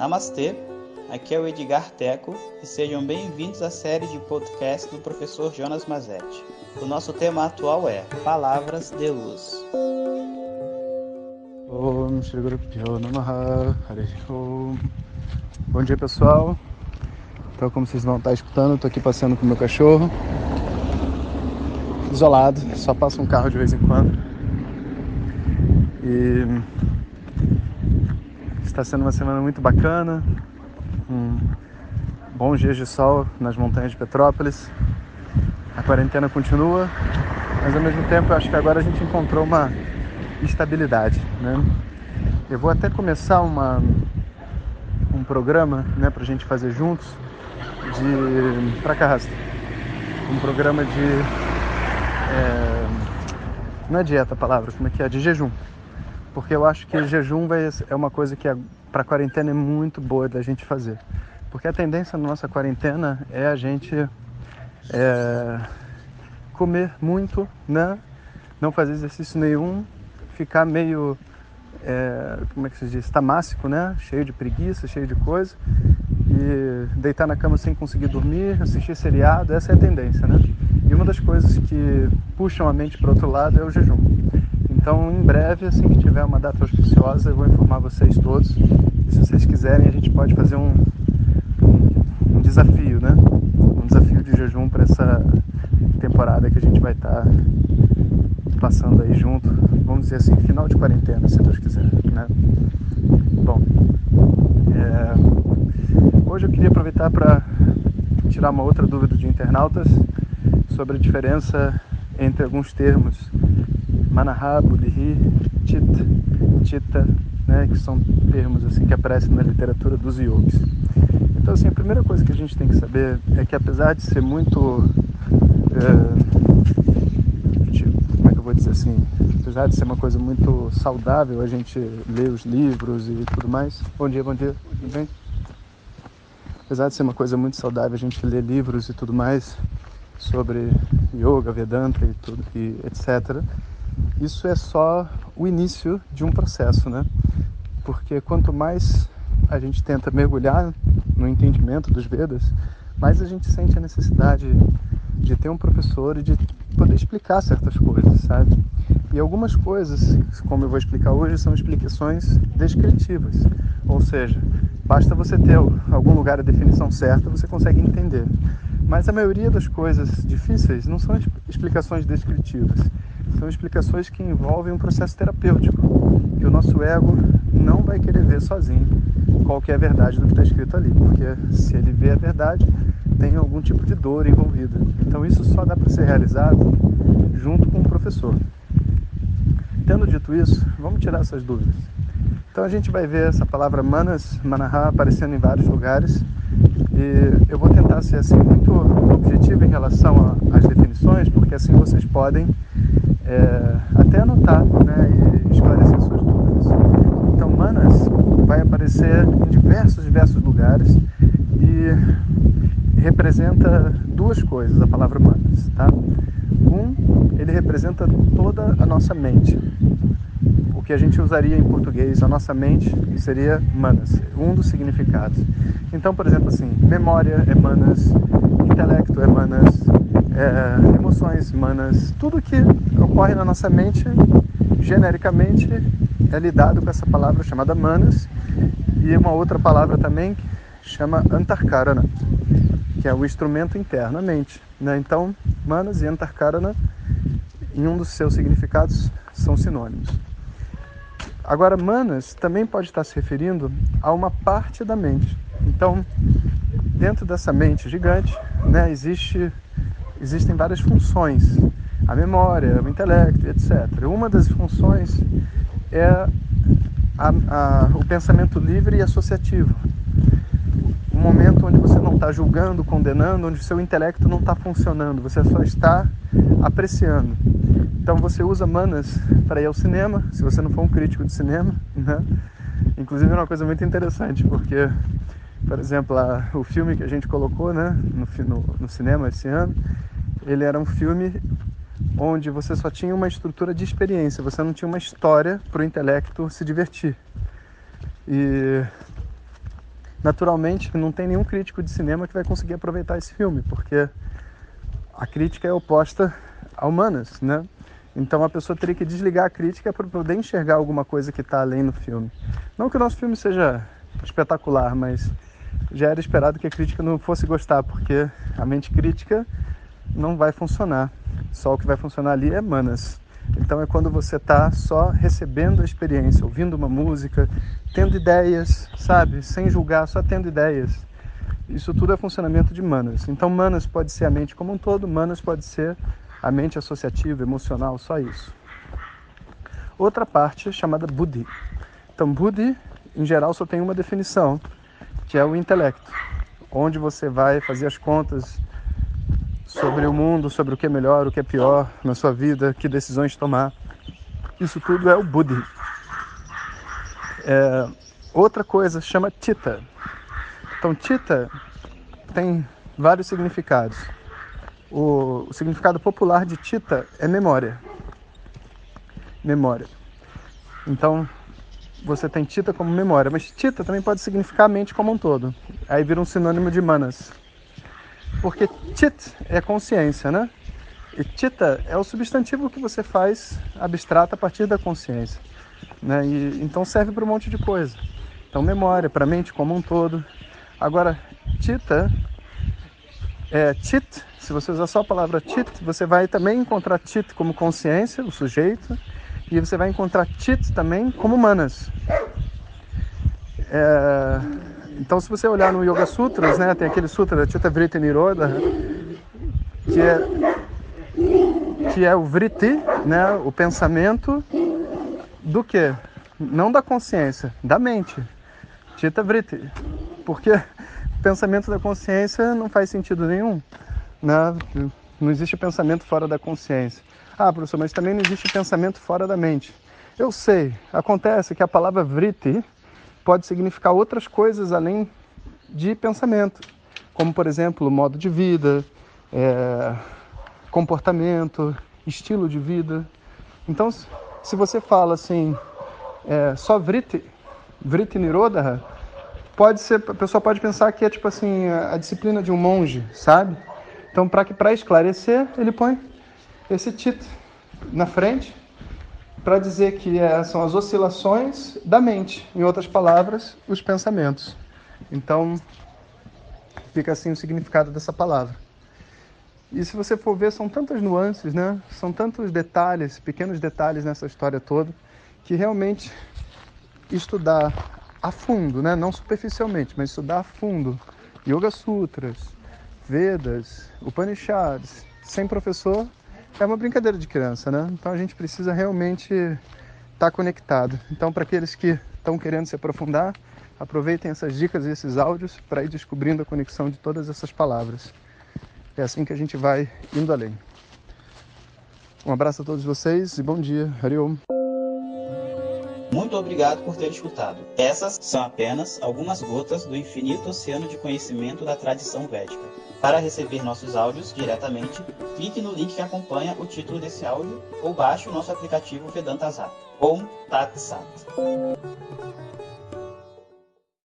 Namastê, aqui é o Edgar Teco e sejam bem-vindos à série de podcast do professor Jonas Mazetti. O nosso tema atual é Palavras de Luz. Bom dia pessoal, então como vocês vão estar escutando, tô aqui passeando com o meu cachorro, isolado, só passa um carro de vez em quando. E Está sendo uma semana muito bacana, um bons dias de sol nas montanhas de Petrópolis. A quarentena continua, mas ao mesmo tempo acho que agora a gente encontrou uma estabilidade, né? Eu vou até começar uma, um programa, né, para a gente fazer juntos de para Carrasco, um programa de é, não é dieta a palavra, como é que é? De jejum porque eu acho que jejum vai, é uma coisa que é, para quarentena é muito boa da gente fazer. Porque a tendência na nossa quarentena é a gente é, comer muito, né? não fazer exercício nenhum, ficar meio, é, como é que se diz, tamássico, né? cheio de preguiça, cheio de coisa, e deitar na cama sem conseguir dormir, assistir seriado, essa é a tendência. Né? E uma das coisas que puxam a mente para outro lado é o jejum. Então, em breve, assim que tiver uma data auspiciosa, eu vou informar vocês todos. E se vocês quiserem, a gente pode fazer um, um, um desafio, né? Um desafio de jejum para essa temporada que a gente vai estar tá passando aí junto. Vamos dizer assim, final de quarentena, se Deus quiser, né? Bom, é... hoje eu queria aproveitar para tirar uma outra dúvida de internautas sobre a diferença entre alguns termos Manaha, Buddhi, Chitta, Chitta, né, que são termos assim que aparecem na literatura dos yogis. Então assim, a primeira coisa que a gente tem que saber é que apesar de ser muito é, como é que eu vou dizer assim, apesar de ser uma coisa muito saudável a gente ler os livros e tudo mais. Bom dia, bom dia, tudo bem? Apesar de ser uma coisa muito saudável a gente ler livros e tudo mais sobre yoga, Vedanta e tudo e etc isso é só o início de um processo, né? Porque quanto mais a gente tenta mergulhar no entendimento dos Vedas, mais a gente sente a necessidade de ter um professor e de poder explicar certas coisas, sabe? E algumas coisas, como eu vou explicar hoje, são explicações descritivas. Ou seja, basta você ter algum lugar a definição certa, você consegue entender. Mas a maioria das coisas difíceis não são explicações descritivas são explicações que envolvem um processo terapêutico, que o nosso ego não vai querer ver sozinho qual que é a verdade do que está escrito ali, porque se ele vê a verdade, tem algum tipo de dor envolvida. Então isso só dá para ser realizado junto com o professor. Tendo dito isso, vamos tirar essas dúvidas. Então a gente vai ver essa palavra manas, manaha, aparecendo em vários lugares. E eu vou tentar ser assim muito objetivo em relação às definições, porque assim vocês podem é, até anotar né, e esclarecer suas dúvidas. Então, Manas vai aparecer em diversos, diversos lugares e representa duas coisas, a palavra Manas. Tá? Um, ele representa toda a nossa mente. O que a gente usaria em português, a nossa mente, seria manas, um dos significados. Então, por exemplo, assim, memória é manas, intelecto é manas, é, emoções humanas, tudo que ocorre na nossa mente, genericamente, é lidado com essa palavra chamada manas e uma outra palavra também que chama antarkarana, que é o instrumento interno, a mente. Né? Então, manas e antarkarana, em um dos seus significados, são sinônimos. Agora, manas também pode estar se referindo a uma parte da mente. Então, dentro dessa mente gigante, né, existe existem várias funções, a memória, o intelecto, etc. Uma das funções é a, a, o pensamento livre e associativo. Um momento onde você não está julgando, condenando, onde o seu intelecto não está funcionando, você só está apreciando. Então você usa manas para ir ao cinema, se você não for um crítico de cinema, né? Inclusive é uma coisa muito interessante, porque, por exemplo, a, o filme que a gente colocou né, no, no, no cinema esse ano, ele era um filme onde você só tinha uma estrutura de experiência, você não tinha uma história para o intelecto se divertir. E naturalmente não tem nenhum crítico de cinema que vai conseguir aproveitar esse filme, porque a crítica é oposta a humanas, né? Então a pessoa teria que desligar a crítica para poder enxergar alguma coisa que está além no filme. Não que o nosso filme seja espetacular, mas já era esperado que a crítica não fosse gostar, porque a mente crítica não vai funcionar. Só o que vai funcionar ali é manas. Então é quando você está só recebendo a experiência, ouvindo uma música, tendo ideias, sabe? Sem julgar, só tendo ideias. Isso tudo é funcionamento de manas. Então manas pode ser a mente como um todo, manas pode ser a mente associativa, emocional, só isso. Outra parte chamada buddhi. Então, buddhi, em geral, só tem uma definição, que é o intelecto, onde você vai fazer as contas sobre o mundo, sobre o que é melhor, o que é pior na sua vida, que decisões tomar. Isso tudo é o buddhi. É, outra coisa chama tita. Então, tita tem vários significados o, o significado popular de Tita é memória. Memória. Então, você tem Tita como memória, mas Tita também pode significar mente como um todo. Aí vira um sinônimo de Manas. Porque Tit é consciência, né? E Tita é o substantivo que você faz abstrato a partir da consciência. Né? E, então serve para um monte de coisa. Então, memória, para a mente como um todo. Agora, Tita, é, Tit se você usar só a palavra tit, você vai também encontrar tit como consciência, o sujeito, e você vai encontrar tit também como manas. É... Então, se você olhar no Yoga Sutras, né, tem aquele sutra Chitta Vritti Nirodha, que é que é o vritti, né, o pensamento do que? Não da consciência, da mente. Chitta Vritti. Porque pensamento da consciência não faz sentido nenhum né? Não existe pensamento fora da consciência. Ah, professor, mas também não existe pensamento fora da mente. Eu sei, acontece que a palavra vritti pode significar outras coisas além de pensamento, como, por exemplo, modo de vida, é, comportamento, estilo de vida. Então, se você fala assim, é, só vritti, vritti nirodha, pode ser, a pessoa pode pensar que é tipo assim, a disciplina de um monge, sabe? Então, para esclarecer, ele põe esse título na frente para dizer que é, são as oscilações da mente, em outras palavras, os pensamentos. Então, fica assim o significado dessa palavra. E se você for ver, são tantas nuances, né? São tantos detalhes, pequenos detalhes nessa história toda, que realmente estudar a fundo, né? Não superficialmente, mas estudar a fundo Yoga Sutras, Vedas, Upanishads, sem professor, é uma brincadeira de criança, né? Então a gente precisa realmente estar tá conectado. Então, para aqueles que estão querendo se aprofundar, aproveitem essas dicas e esses áudios para ir descobrindo a conexão de todas essas palavras. É assim que a gente vai indo além. Um abraço a todos vocês e bom dia. Hariom. Muito obrigado por ter escutado. Essas são apenas algumas gotas do infinito oceano de conhecimento da tradição védica. Para receber nossos áudios diretamente, clique no link que acompanha o título desse áudio ou baixe o nosso aplicativo Vedanta Zap. Om Tat Sat.